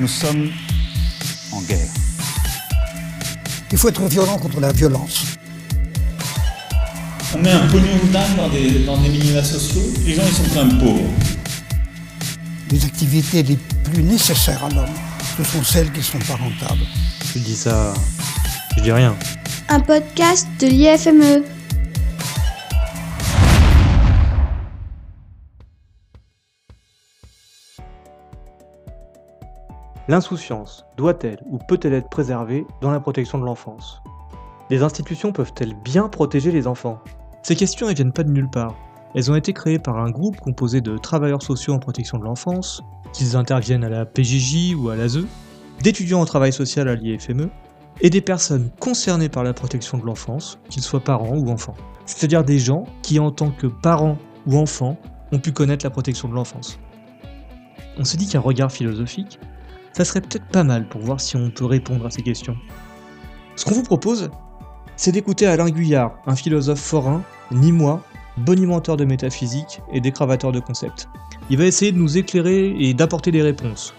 Nous sommes en guerre. Il faut être violent contre la violence. On met un pognon de dingue dans des, dans des minima sociaux, les gens ils sont quand même pauvres. Les activités les plus nécessaires à l'homme, ce sont celles qui ne sont pas rentables. Tu dis ça, je dis rien. Un podcast de l'IFME. L'insouciance doit-elle ou peut-elle être préservée dans la protection de l'enfance? Les institutions peuvent-elles bien protéger les enfants? Ces questions ne viennent pas de nulle part. Elles ont été créées par un groupe composé de travailleurs sociaux en protection de l'enfance, qu'ils interviennent à la PJJ ou à l'ASE, d'étudiants en travail social à l'IFME, et des personnes concernées par la protection de l'enfance, qu'ils soient parents ou enfants. C'est-à-dire des gens qui, en tant que parents ou enfants, ont pu connaître la protection de l'enfance. On se dit qu'un regard philosophique, ça serait peut-être pas mal pour voir si on peut répondre à ces questions. Ce qu'on vous propose, c'est d'écouter Alain Guyard, un philosophe forain, ni moi, bonimenteur de métaphysique et décravateur de concepts. Il va essayer de nous éclairer et d'apporter des réponses,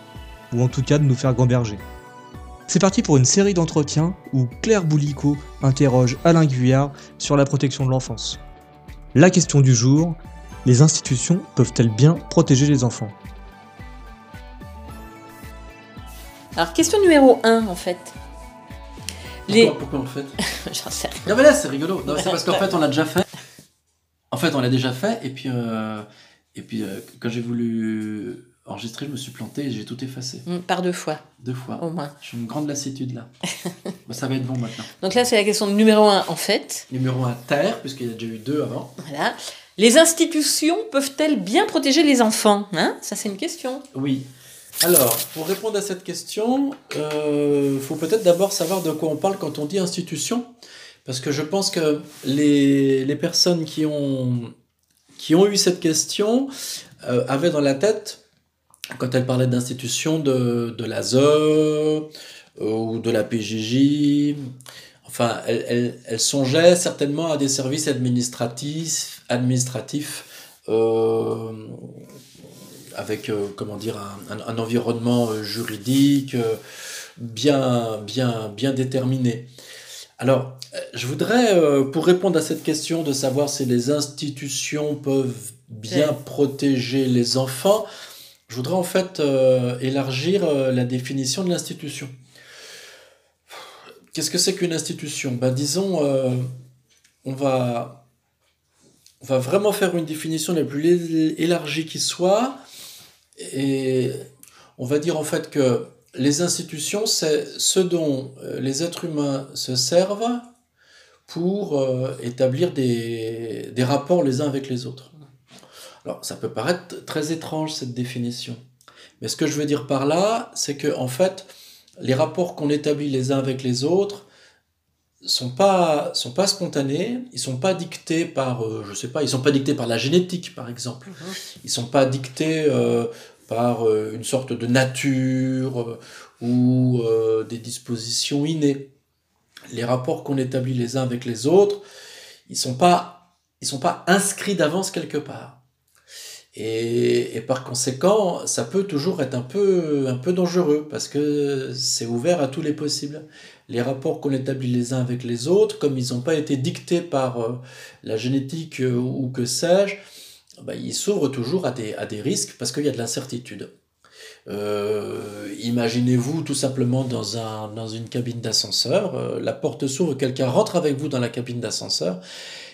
ou en tout cas de nous faire gamberger. C'est parti pour une série d'entretiens où Claire Boulico interroge Alain Guyard sur la protection de l'enfance. La question du jour, les institutions peuvent-elles bien protéger les enfants? Alors, question numéro 1, en fait. Les... Pourquoi, en fait J'en sais rien. Non, mais là, c'est rigolo. Non, c'est parce qu'en fait, on l'a déjà fait. En fait, on l'a déjà fait, et puis, euh, et puis euh, quand j'ai voulu enregistrer, je me suis planté et j'ai tout effacé. Mm, par deux fois. Deux fois. Au moins. J'ai une grande lassitude là. bah, ça va être bon maintenant. Donc là, c'est la question numéro 1, en fait. Numéro 1, terre, puisqu'il y a déjà eu deux avant. Voilà. Les institutions peuvent-elles bien protéger les enfants hein? Ça, c'est une question. Oui. Alors, pour répondre à cette question, il euh, faut peut-être d'abord savoir de quoi on parle quand on dit institution, parce que je pense que les, les personnes qui ont, qui ont eu cette question euh, avaient dans la tête, quand elles parlaient d'institution, de, de l'ASE euh, ou de la PJJ, enfin, elles, elles, songeaient certainement à des services administratifs, administratifs avec euh, comment dire un, un, un environnement euh, juridique euh, bien bien bien déterminé. Alors, je voudrais, pour répondre à cette question de savoir si les institutions peuvent bien ouais. protéger les enfants, je voudrais en fait euh, élargir la définition de l'institution. Qu'est-ce que c'est qu'une institution? Ben, Disons, euh, on, va, on va vraiment faire une définition la plus élargie qui soit, et on va dire en fait que les institutions, c'est ce dont les êtres humains se servent pour euh, établir des, des, rapports les uns avec les autres. Alors, ça peut paraître très étrange cette définition, mais ce que je veux dire par là, c'est que en fait, les rapports qu'on établit les uns avec les autres sont pas sont pas spontanés, ils sont pas dictés par euh, je sais pas, ils sont pas dictés par la génétique par exemple. Ils sont pas dictés euh, par euh, une sorte de nature ou des dispositions innées. Les rapports qu'on établit les uns avec les autres, ils sont pas, ils sont pas inscrits d'avance quelque part. Et, par conséquent, ça peut toujours être un peu, un peu dangereux parce que c'est ouvert à tous les possibles. Les rapports qu'on établit les uns avec les autres, comme ils n'ont pas été dictés par euh, la génétique euh, ou que sais-je, bah, ils s'ouvrent toujours à des, à des risques parce qu'il y a de l'incertitude. Euh, Imaginez-vous tout simplement dans, un, dans une cabine d'ascenseur, euh, la porte s'ouvre, quelqu'un rentre avec vous dans la cabine d'ascenseur,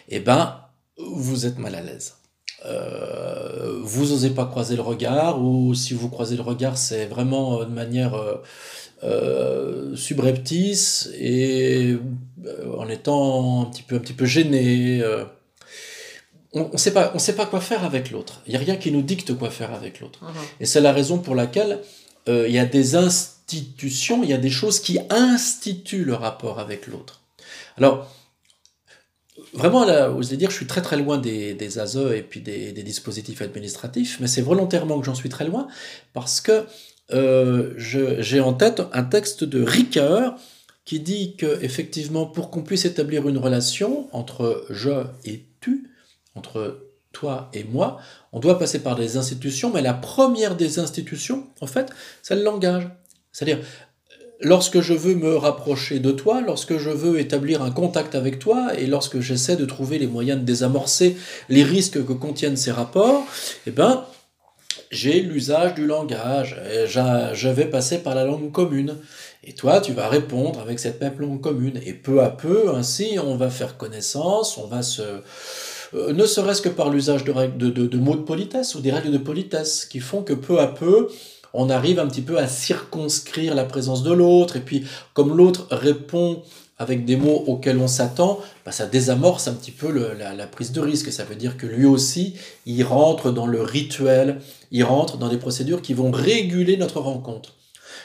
et ben vous êtes mal à l'aise. Euh, vous n'osez pas croiser le regard, ou si vous croisez le regard, c'est vraiment de manière euh, subreptice et en étant un petit peu, un petit peu gêné on ne sait pas, on sait pas quoi faire avec l'autre. Il y a rien qui nous dicte quoi faire avec l'autre. Uh -huh. Et c'est la raison pour laquelle euh, il y a des institutions, il y a des choses qui instituent le rapport avec l'autre. Alors, vraiment, là, allez dire, je suis très très loin des, des ASE et puis des, des dispositifs administratifs, mais c'est volontairement que j'en suis très loin parce que euh, j'ai en tête un texte de Ricoeur qui dit que effectivement, pour qu'on puisse établir une relation entre je et tu, entre toi et moi, on doit passer par des institutions, mais la première des institutions, en fait, c'est le langage. C'est-à-dire, lorsque je veux me rapprocher de toi, lorsque je veux établir un contact avec toi, et lorsque j'essaie de trouver les moyens de désamorcer les risques que contiennent ces rapports, eh ben, j'ai l'usage du langage. Je vais passer par la langue commune. Et toi, tu vas répondre avec cette même langue commune. Et peu à peu, ainsi, on va faire connaissance, on va se... euh, ne serait-ce que par l'usage de- de mots de politesse ou des règles de politesse qui font que peu à peu, on arrive un petit peu à circonscrire la présence de l'autre. Et puis, comme l'autre répond avec des mots auxquels on s'attend, bah, ça désamorce un petit peu la, la prise de risque. Ça veut dire que lui aussi, il rentre dans le rituel, il rentre dans des procédures qui vont réguler notre rencontre.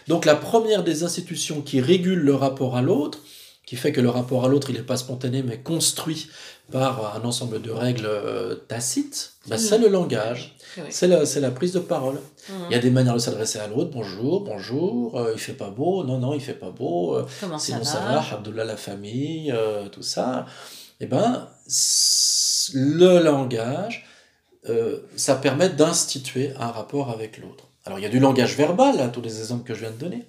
Donc la première des institutions qui régule le rapport à l'autre, qui fait que le rapport à l'autre, il n'est pas spontané, mais construit par un ensemble de règles euh, tacites, bah, c'est le langage, Oui. c'est la, prise de parole. Mhm. Il y a des manières de s'adresser à l'autre, bonjour, bonjour, euh, il fait pas beau, non, non, il fait pas beau, euh, Comment ça sinon va ça va, Abdullah la famille, euh, tout ça. Eh ben, le langage, euh, ça permet d'instituer un rapport avec l'autre. Alors il y a du langage verbal, là, tous les exemples que je viens de donner,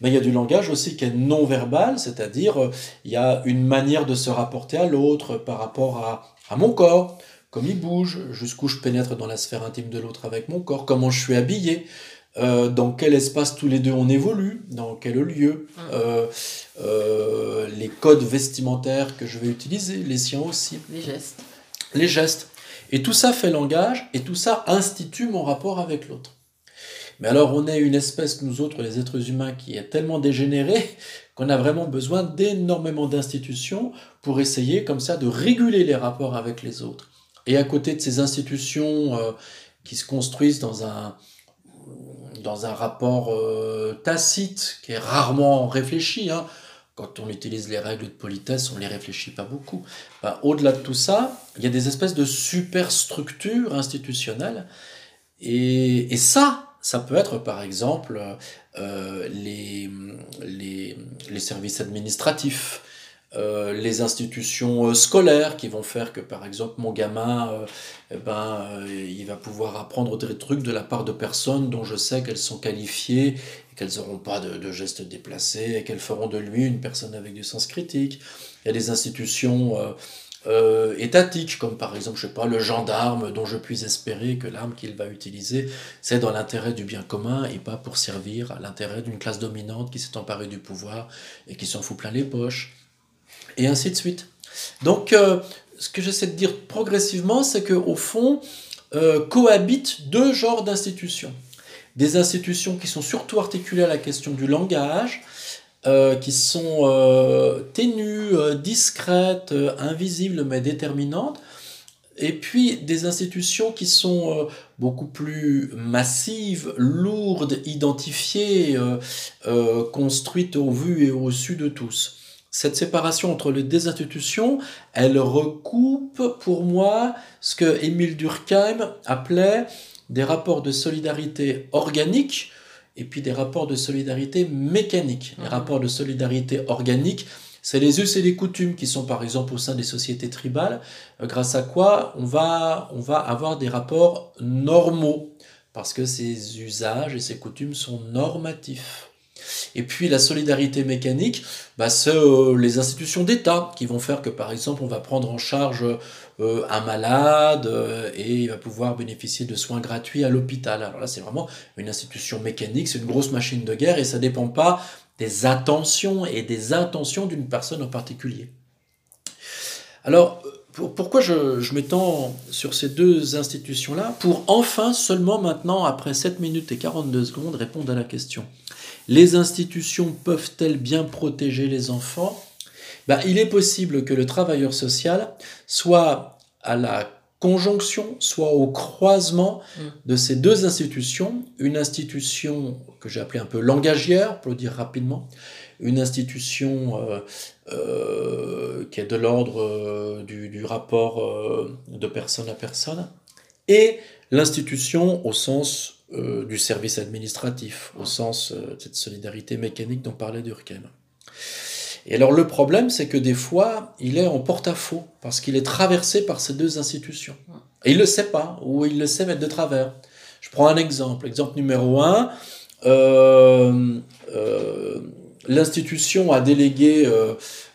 mais il y a du langage aussi qui est non verbal, c'est-à-dire euh, il y a une manière de se rapporter à l'autre par rapport à, à mon corps, comme il bouge, jusqu'où je pénètre dans la sphère intime de l'autre avec mon corps, comment je suis habillé, euh, dans quel espace tous les deux on évolue, dans quel lieu, euh, euh, les codes vestimentaires que je vais utiliser, les siens aussi, Les gestes. les gestes. Et tout ça fait langage, et tout ça institue mon rapport avec l'autre. Mais alors on est une espèce, nous autres, les êtres humains, qui est tellement dégénérée qu'on a vraiment besoin d'énormément d'institutions pour essayer comme ça de réguler les rapports avec les autres. Et à côté de ces institutions euh, qui se construisent dans un, dans un rapport euh, tacite, qui est rarement réfléchi, hein, quand on utilise les règles de politesse, on ne les réfléchit pas beaucoup. Ben, Au-delà de tout ça, il y a des espèces de superstructures institutionnelles. Et, et ça, ça peut être par exemple euh, les, les, les services administratifs, euh, les institutions euh, scolaires qui vont faire que par exemple mon gamin, eh ben, il va pouvoir apprendre des trucs de la part de personnes dont je sais qu'elles sont qualifiées qu'elles n'auront pas de, de gestes déplacés et qu'elles feront de lui une personne avec du sens critique. Il y a des institutions euh, étatiques, comme par exemple, je sais pas, le gendarme, dont je puis espérer que l'arme qu'il va utiliser, c'est dans l'intérêt du bien commun et pas pour servir à l'intérêt d'une classe dominante qui s'est emparée du pouvoir et qui s'en fout plein les poches, et ainsi de suite. Donc, euh, ce que j'essaie de dire progressivement, c'est qu'au fond, euh, cohabitent deux genres d'institutions. Des institutions qui sont surtout articulées à la question du langage, euh, qui sont euh, ténues, euh, discrètes, euh, invisibles mais déterminantes, et puis des institutions qui sont beaucoup plus massives, lourdes, identifiées, construites au vu et au su de tous. Cette séparation entre les deux institutions, elle recoupe pour moi ce que Émile Durkheim appelait des rapports de solidarité organique et puis des rapports de solidarité mécanique. Les Mhm. rapports de solidarité organique, c'est les us et les coutumes qui sont par exemple au sein des sociétés tribales, euh, grâce à quoi on va, on va avoir des rapports normaux, parce que ces usages et ces coutumes sont normatifs. Et puis la solidarité mécanique, bah, c'est euh, les institutions d'État qui vont faire que par exemple on va prendre en charge euh, un malade euh, et il va pouvoir bénéficier de soins gratuits à l'hôpital. Alors là c'est vraiment une institution mécanique, c'est une grosse machine de guerre et ça dépend pas des attentions et des intentions d'une personne en particulier. Alors pour- pourquoi je, je m'étends sur ces deux institutions-là? Pour enfin seulement maintenant, après 7 minutes et 42 secondes, répondre à la question. Les institutions peuvent-elles bien protéger les enfants? Ben, Il est possible que le travailleur social soit à la conjonction, soit au croisement Mm. de ces deux institutions. Une institution que j'ai appelée un peu langagière, pour le dire rapidement, une institution euh, euh, qui est de l'ordre euh, du, du rapport de personne à personne, et l'institution au sens euh, du service administratif, au sens euh, de cette solidarité mécanique dont parlait Durkheim. Et alors le problème, c'est que des fois, il est en porte-à-faux, parce qu'il est traversé par ces deux institutions. Et il ne le sait pas, ou il le sait mettre de travers. Je prends un exemple. Exemple numéro un, euh, l'institution a délégué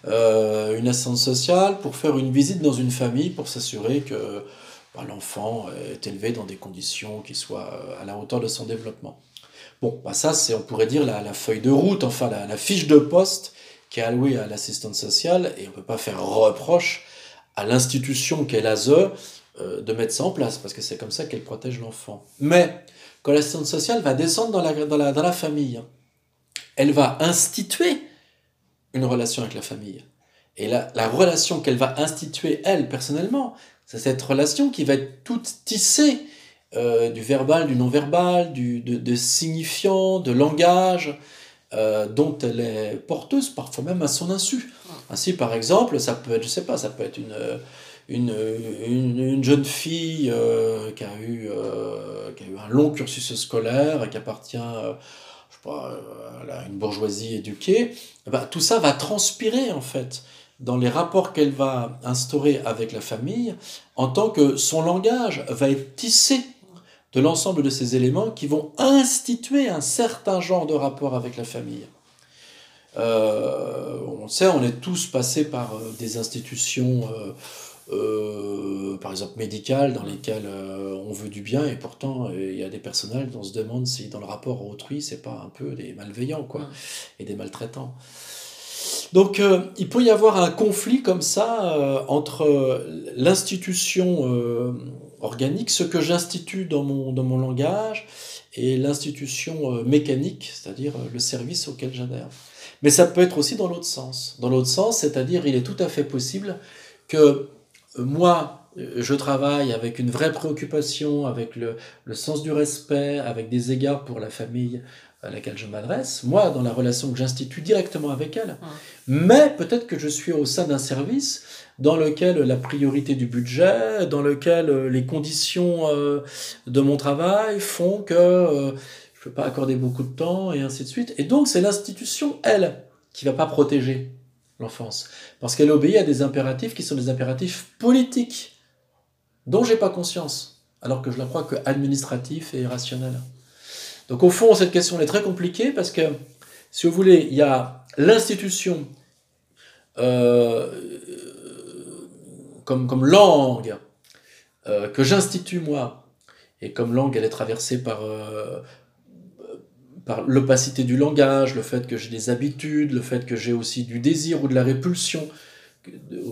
une assistante sociale pour faire une visite dans une famille pour s'assurer que bah, l'enfant est élevé dans des conditions qui soient euh, à la hauteur de son développement. Bon, bah ça, c'est, on pourrait dire, la, feuille de route, enfin la, fiche de poste qui est allouée à l'assistante sociale, et on ne peut pas faire reproche à l'institution qu'est l'ASE euh, de mettre ça en place, parce que c'est comme ça qu'elle protège l'enfant. Mais quand l'assistante sociale va descendre dans la, dans la, dans la famille, elle va instituer une relation avec la famille. Et la, la relation qu'elle va instituer, elle, personnellement, c'est cette relation qui va être toute tissée euh, du verbal, du non-verbal, du, de, de signifiant, de langage, euh, dont elle est porteuse, parfois même à son insu. Ainsi, par exemple, ça peut être, je sais pas, ça peut être une, une, une, une jeune fille euh, qui, a eu, qui a eu un long cursus scolaire et qui appartient, je sais pas, à une bourgeoisie éduquée. Eh ben, tout ça va transpirer, en fait, dans les rapports qu'elle va instaurer avec la famille, en tant que son langage va être tissé de l'ensemble de ces éléments qui vont instituer un certain genre de rapport avec la famille. Euh, on sait, on est tous passés par euh, des institutions, euh, euh, par exemple médicales, dans lesquelles on veut du bien, et pourtant il y a des personnels dont on se demande si dans le rapport à autrui, c'est pas un peu des malveillants, quoi, et des maltraitants. Donc euh, il peut y avoir un conflit comme ça euh, entre l'institution euh, organique, ce que j'institue dans mon, langage, et l'institution mécanique, c'est-à-dire le service auquel j'adhère. Mais ça peut être aussi dans l'autre sens. Dans l'autre sens, c'est-à-dire il est tout à fait possible que moi, je travaille avec une vraie préoccupation, avec le sens du respect, avec des égards pour la famille à laquelle je m'adresse, moi, dans la relation que j'institue directement avec elle. Mais peut-être que je suis au sein d'un service dans lequel la priorité du budget, dans lequel euh, les conditions euh, de mon travail font que euh, je ne peux pas accorder beaucoup de temps et ainsi de suite. Et donc c'est l'institution, elle, qui va pas protéger l'enfance. Parce qu'elle obéit à des impératifs qui sont des impératifs politiques, dont j'ai pas conscience, alors que je la crois que administratifs et rationnels. Donc au fond, cette question est très compliquée parce que, si vous voulez, il y a l'institution euh, comme, langue euh, que j'institue moi, et comme langue, elle est traversée par, euh, par l'opacité du langage, le fait que j'ai des habitudes, le fait que j'ai aussi du désir ou de la répulsion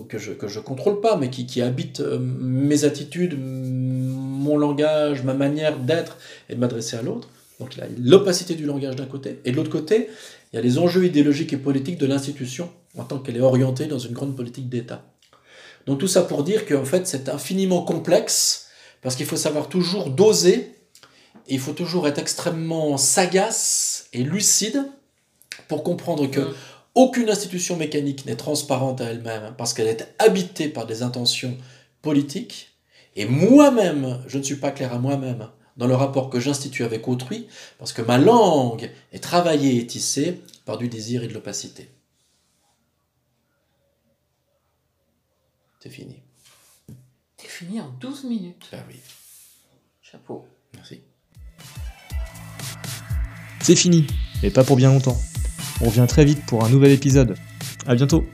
que, je que je contrôle pas, mais qui, habite mes attitudes, mon langage, ma manière d'être et de m'adresser à l'autre. Donc il y a l'opacité du langage d'un côté, et de l'autre côté, il y a les enjeux idéologiques et politiques de l'institution en tant qu'elle est orientée dans une grande politique d'État. Donc tout ça pour dire qu'en fait c'est infiniment complexe, parce qu'il faut savoir toujours doser, et il faut toujours être extrêmement sagace et lucide pour comprendre que Mm. aucune institution mécanique n'est transparente à elle-même, parce qu'elle est habitée par des intentions politiques, et moi-même, je ne suis pas clair à moi-même dans le rapport que j'institue avec autrui, parce que ma langue est travaillée et tissée par du désir et de l'opacité. C'est fini. C'est fini en 12 minutes. Ah oui, Chapeau. merci. C'est fini, mais pas pour bien longtemps. On revient très vite pour un nouvel épisode. À bientôt